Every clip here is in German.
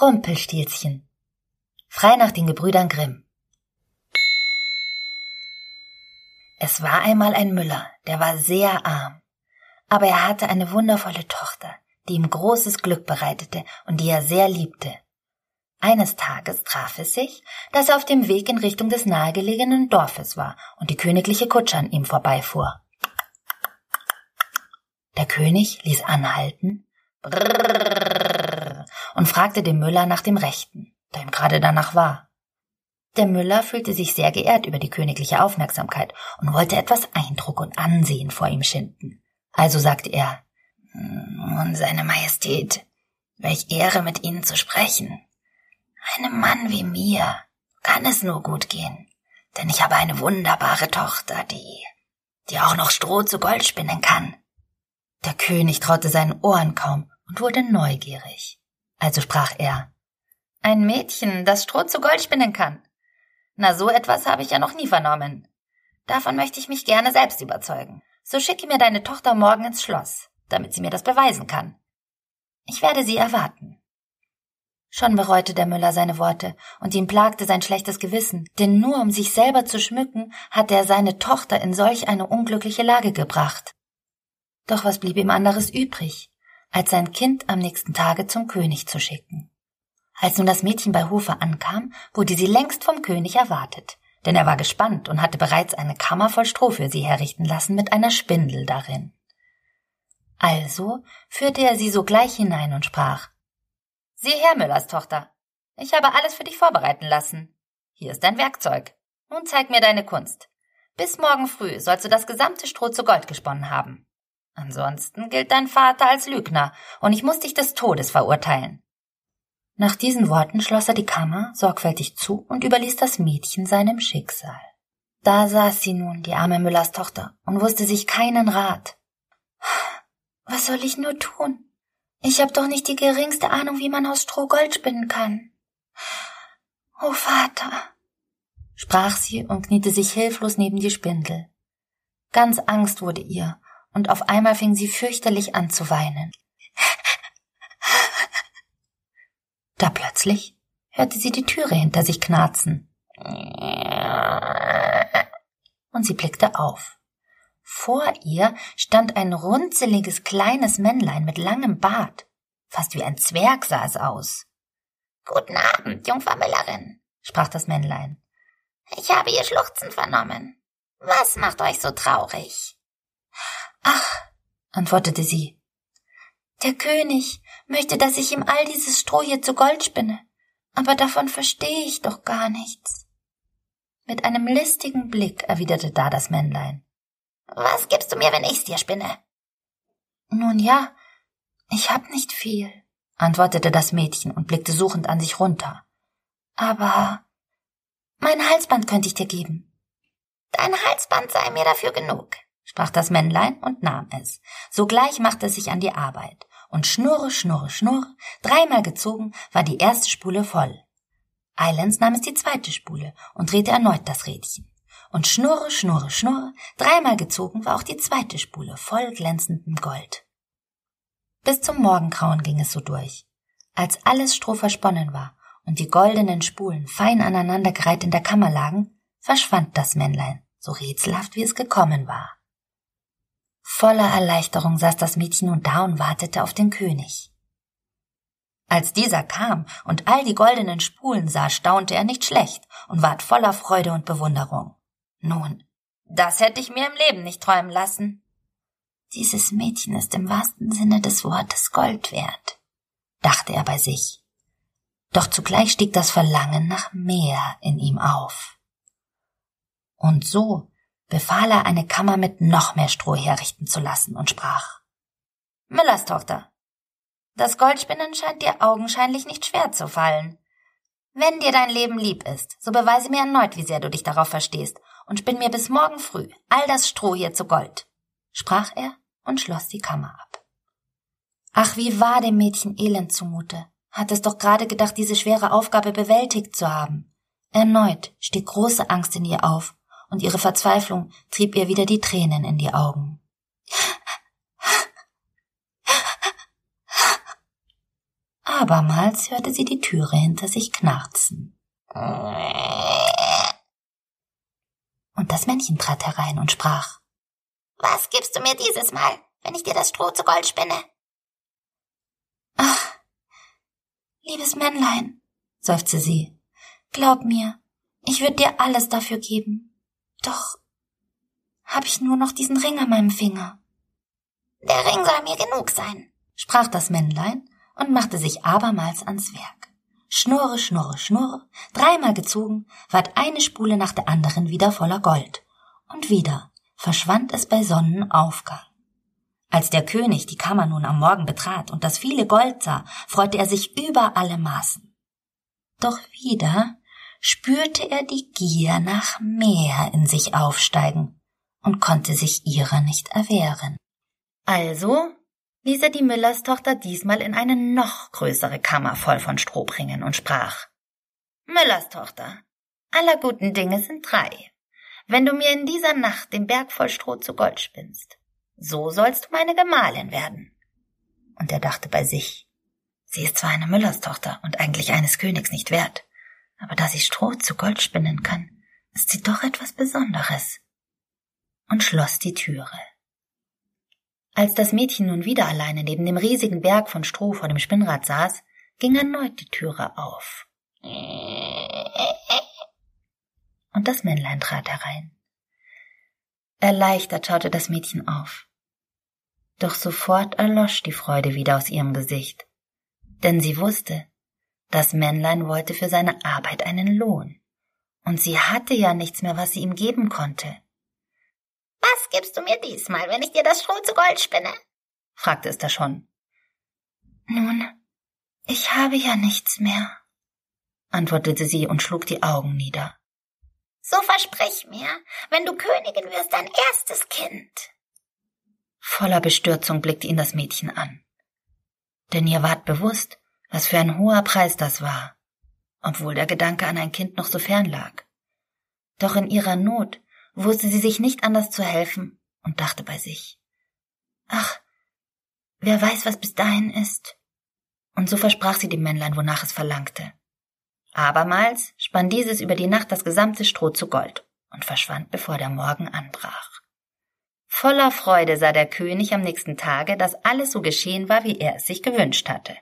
Rumpelstilzchen. Frei nach den Gebrüdern Grimm. Es war einmal ein Müller, der war sehr arm. Aber er hatte eine wundervolle Tochter, die ihm großes Glück bereitete und die er sehr liebte. Eines Tages traf es sich, dass er auf dem Weg in Richtung des nahegelegenen Dorfes war und die königliche Kutsche an ihm vorbeifuhr. Der König ließ anhalten und fragte den Müller nach dem Rechten, da ihm gerade danach war. Der Müller fühlte sich sehr geehrt über die königliche Aufmerksamkeit und wollte etwas Eindruck und Ansehen vor ihm schinden. Also sagte er, Nun, Seine Majestät, welch Ehre mit Ihnen zu sprechen. Einem Mann wie mir kann es nur gut gehen, denn ich habe eine wunderbare Tochter, die, die auch noch Stroh zu Gold spinnen kann. Der König traute seinen Ohren kaum und wurde neugierig. Also sprach er, ein Mädchen, das Stroh zu Gold spinnen kann. Na, so etwas habe ich ja noch nie vernommen. Davon möchte ich mich gerne selbst überzeugen. So schicke mir deine Tochter morgen ins Schloss, damit sie mir das beweisen kann. Ich werde sie erwarten. Schon bereute der Müller seine Worte, und ihm plagte sein schlechtes Gewissen, denn nur um sich selber zu schmücken, hatte er seine Tochter in solch eine unglückliche Lage gebracht. Doch was blieb ihm anderes übrig, als sein Kind am nächsten Tage zum König zu schicken. Als nun das Mädchen bei Hofe ankam, wurde sie längst vom König erwartet, denn er war gespannt und hatte bereits eine Kammer voll Stroh für sie herrichten lassen mit einer Spindel darin. Also führte er sie sogleich hinein und sprach Sieh her, Müllers Tochter. Ich habe alles für dich vorbereiten lassen. Hier ist dein Werkzeug. Nun zeig mir deine Kunst. Bis morgen früh sollst du das gesamte Stroh zu Gold gesponnen haben. Ansonsten gilt dein Vater als Lügner, und ich muss dich des Todes verurteilen. Nach diesen Worten schloss er die Kammer sorgfältig zu und überließ das Mädchen seinem Schicksal. Da saß sie nun, die arme Müllers Tochter, und wusste sich keinen Rat. Was soll ich nur tun? Ich habe doch nicht die geringste Ahnung, wie man aus Stroh Gold spinnen kann. Oh Vater, sprach sie und kniete sich hilflos neben die Spindel. Ganz Angst wurde ihr, und auf einmal fing sie fürchterlich an zu weinen. Da plötzlich hörte sie die Türe hinter sich knarzen. Und sie blickte auf. Vor ihr stand ein runzeliges kleines Männlein mit langem Bart. Fast wie ein Zwerg sah es aus. Guten Abend, Jungfer Müllerin, sprach das Männlein. Ich habe ihr Schluchzen vernommen. Was macht euch so traurig? Ach, antwortete sie. Der König möchte, dass ich ihm all dieses Stroh hier zu Gold spinne, aber davon verstehe ich doch gar nichts. Mit einem listigen Blick erwiderte da das Männlein. Was gibst du mir, wenn ich's dir spinne? Nun ja, ich hab nicht viel, antwortete das Mädchen und blickte suchend an sich runter. Aber mein Halsband könnte ich dir geben. Dein Halsband sei mir dafür genug, sprach das Männlein und nahm es. Sogleich machte es sich an die Arbeit, und schnurre, schnurre, schnurre, dreimal gezogen war die erste Spule voll. Eilends nahm es die zweite Spule und drehte erneut das Rädchen und schnurre, schnurre, schnurre, dreimal gezogen war auch die zweite Spule voll glänzendem Gold. Bis zum Morgengrauen ging es so durch. Als alles Stroh versponnen war und die goldenen Spulen fein aneinandergereiht in der Kammer lagen, verschwand das Männlein, so rätselhaft wie es gekommen war. Voller Erleichterung saß das Mädchen nun da und wartete auf den König. Als dieser kam und all die goldenen Spulen sah, staunte er nicht schlecht und ward voller Freude und Bewunderung. Nun, das hätte ich mir im Leben nicht träumen lassen. Dieses Mädchen ist im wahrsten Sinne des Wortes Gold wert, dachte er bei sich. Doch zugleich stieg das Verlangen nach mehr in ihm auf. Und so befahl er, eine Kammer mit noch mehr Stroh herrichten zu lassen und sprach Müllers Tochter, das Goldspinnen scheint dir augenscheinlich nicht schwer zu fallen. Wenn dir dein Leben lieb ist, so beweise mir erneut, wie sehr du dich darauf verstehst und spinn mir bis morgen früh all das Stroh hier zu Gold, sprach er und schloss die Kammer ab. Ach, wie war dem Mädchen elend zumute, hat es doch gerade gedacht, diese schwere Aufgabe bewältigt zu haben. Erneut stieg große Angst in ihr auf, und ihre Verzweiflung trieb ihr wieder die Tränen in die Augen. Abermals hörte sie die Türe hinter sich knarzen. Und das Männchen trat herein und sprach Was gibst du mir dieses Mal, wenn ich dir das Stroh zu Gold spinne? Ach, liebes Männlein, seufzte sie, glaub mir, ich würde dir alles dafür geben. Doch hab ich nur noch diesen Ring an meinem Finger. Der Ring soll mir genug sein, sprach das Männlein und machte sich abermals ans Werk. Schnurre, schnurre, schnurre, dreimal gezogen, ward eine Spule nach der anderen wieder voller Gold. Und wieder verschwand es bei Sonnenaufgang. Als der König die Kammer nun am Morgen betrat und das viele Gold sah, freute er sich über alle Maßen. Doch wieder spürte er die Gier nach mehr in sich aufsteigen und konnte sich ihrer nicht erwehren. Also ließ er die Müllerstochter diesmal in eine noch größere Kammer voll von Stroh bringen und sprach Müllerstochter, aller guten Dinge sind drei. Wenn du mir in dieser Nacht den Berg voll Stroh zu Gold spinnst, so sollst du meine Gemahlin werden. Und er dachte bei sich, sie ist zwar eine Müllerstochter und eigentlich eines Königs nicht wert, aber da sie Stroh zu Gold spinnen kann, ist sie doch etwas Besonderes. Und schloss die Türe. Als das Mädchen nun wieder alleine neben dem riesigen Berg von Stroh vor dem Spinnrad saß, ging erneut die Türe auf. Und das Männlein trat herein. Erleichtert schaute das Mädchen auf. Doch sofort erlosch die Freude wieder aus ihrem Gesicht, denn sie wusste, das Männlein wollte für seine Arbeit einen Lohn, und sie hatte ja nichts mehr, was sie ihm geben konnte. Was gibst du mir diesmal, wenn ich dir das Stroh zu Gold spinne? fragte es da schon. Nun, ich habe ja nichts mehr, antwortete sie und schlug die Augen nieder. So versprich mir, wenn du Königin wirst, dein erstes Kind. Voller Bestürzung blickte ihn das Mädchen an. Denn ihr ward bewusst, was für ein hoher Preis das war, obwohl der Gedanke an ein Kind noch so fern lag. Doch in ihrer Not wusste sie sich nicht anders zu helfen und dachte bei sich, ach, wer weiß, was bis dahin ist. Und so versprach sie dem Männlein, wonach es verlangte. Abermals spann dieses über die Nacht das gesamte Stroh zu Gold und verschwand, bevor der Morgen anbrach. Voller Freude sah der König am nächsten Tage, dass alles so geschehen war, wie er es sich gewünscht hatte.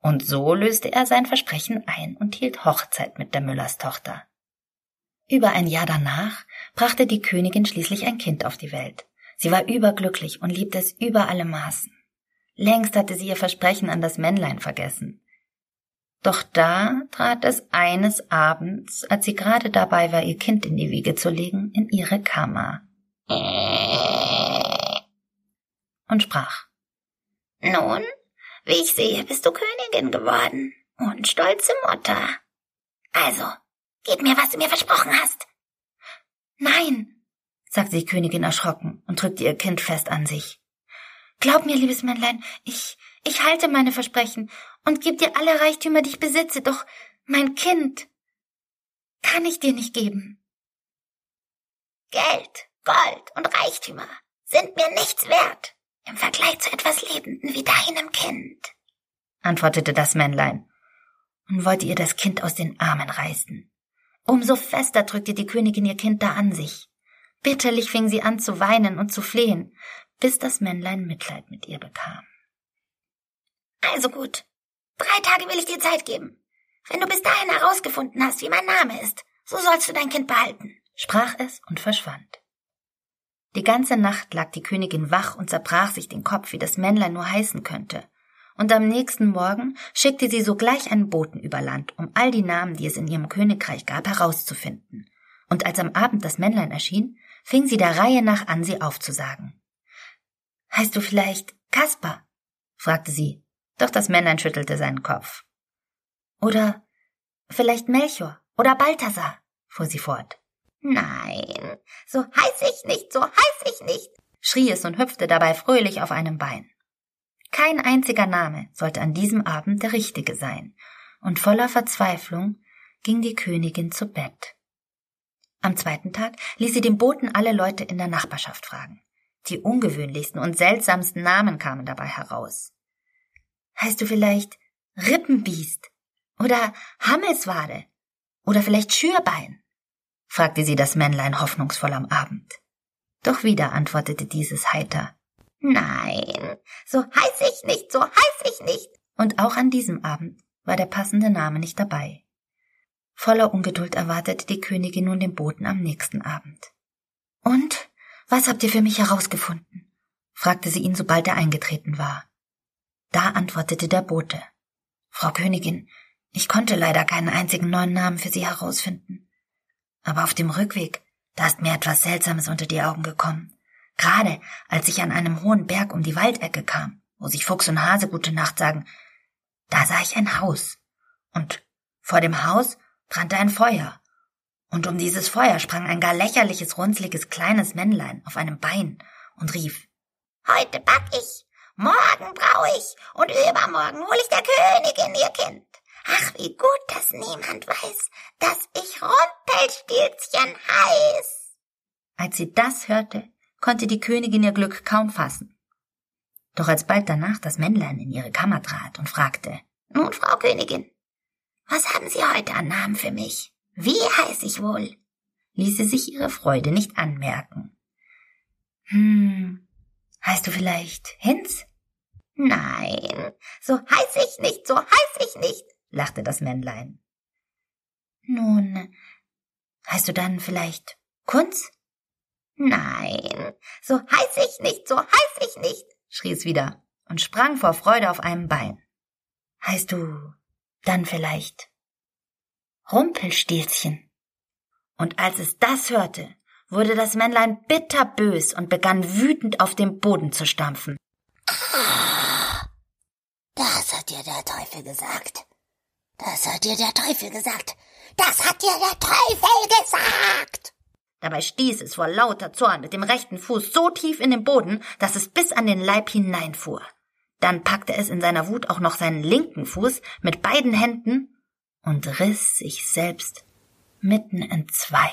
Und so löste er sein Versprechen ein und hielt Hochzeit mit der Müllerstochter. Über ein Jahr danach brachte die Königin schließlich ein Kind auf die Welt. Sie war überglücklich und liebte es über alle Maßen. Längst hatte sie ihr Versprechen an das Männlein vergessen. Doch da trat es eines Abends, als sie gerade dabei war, ihr Kind in die Wiege zu legen, in ihre Kammer. Und sprach. Nun, wie ich sehe, bist du Königin geworden und stolze Mutter. Also, Gib mir, was du mir versprochen hast. Nein, sagte die Königin erschrocken und drückte ihr Kind fest an sich. Glaub mir, liebes Männlein, ich, ich halte meine Versprechen und geb dir alle Reichtümer, die ich besitze, doch mein Kind kann ich dir nicht geben. Geld, Gold und Reichtümer sind mir nichts wert im Vergleich zu etwas Lebenden wie deinem Kind, antwortete das Männlein und wollte ihr das Kind aus den Armen reißen. Umso fester drückte die Königin ihr Kind da an sich. Bitterlich fing sie an zu weinen und zu flehen, bis das Männlein Mitleid mit ihr bekam. Also gut, drei Tage will ich dir Zeit geben. Wenn du bis dahin herausgefunden hast, wie mein Name ist, so sollst du dein Kind behalten, sprach es und verschwand. Die ganze Nacht lag die Königin wach und zerbrach sich den Kopf, wie das Männlein nur heißen könnte und am nächsten Morgen schickte sie sogleich einen Boten über Land, um all die Namen, die es in ihrem Königreich gab, herauszufinden. Und als am Abend das Männlein erschien, fing sie der Reihe nach an, sie aufzusagen. Heißt du vielleicht Kaspar? fragte sie, doch das Männlein schüttelte seinen Kopf. Oder vielleicht Melchior oder Balthasar, fuhr sie fort. Nein, so heiß ich nicht, so heiß ich nicht, schrie es und hüpfte dabei fröhlich auf einem Bein. Kein einziger Name sollte an diesem Abend der richtige sein, und voller Verzweiflung ging die Königin zu Bett. Am zweiten Tag ließ sie dem Boten alle Leute in der Nachbarschaft fragen. Die ungewöhnlichsten und seltsamsten Namen kamen dabei heraus. Heißt du vielleicht Rippenbiest oder Hammelswade oder vielleicht Schürbein? Fragte sie das Männlein hoffnungsvoll am Abend. Doch wieder antwortete dieses heiter. Nein, so heiß ich nicht, so heiß ich nicht. Und auch an diesem Abend war der passende Name nicht dabei. Voller Ungeduld erwartete die Königin nun den Boten am nächsten Abend. Und was habt ihr für mich herausgefunden? fragte sie ihn, sobald er eingetreten war. Da antwortete der Bote. Frau Königin, ich konnte leider keinen einzigen neuen Namen für Sie herausfinden. Aber auf dem Rückweg, da ist mir etwas Seltsames unter die Augen gekommen. Gerade als ich an einem hohen Berg um die Waldecke kam, wo sich Fuchs und Hase gute Nacht sagen, da sah ich ein Haus. Und vor dem Haus brannte ein Feuer. Und um dieses Feuer sprang ein gar lächerliches, runzliges, kleines Männlein auf einem Bein und rief, Heute back ich, morgen brau ich und übermorgen hol ich der Königin ihr Kind. Ach, wie gut, dass niemand weiß, dass ich Rumpelstilzchen heiß. Als sie das hörte, konnte die Königin ihr Glück kaum fassen. Doch als bald danach das Männlein in ihre Kammer trat und fragte, Nun, Frau Königin, was haben Sie heute an Namen für mich? Wie heiß ich wohl? ließ sie sich ihre Freude nicht anmerken. Hm, heißt du vielleicht Hinz? Nein, so heiß ich nicht, so heiß ich nicht, lachte das Männlein. Nun, heißt du dann vielleicht Kunz? Nein, so heiß ich nicht, so heiß ich nicht, schrie es wieder und sprang vor Freude auf einem Bein. Heißt du dann vielleicht Rumpelstilzchen? Und als es das hörte, wurde das Männlein bitterbös und begann wütend auf dem Boden zu stampfen. Das hat dir der Teufel gesagt. Das hat dir der Teufel gesagt. Das hat dir der Teufel gesagt. Dabei stieß es vor lauter Zorn mit dem rechten Fuß so tief in den Boden, dass es bis an den Leib hineinfuhr. Dann packte es in seiner Wut auch noch seinen linken Fuß mit beiden Händen und riss sich selbst mitten in zwei.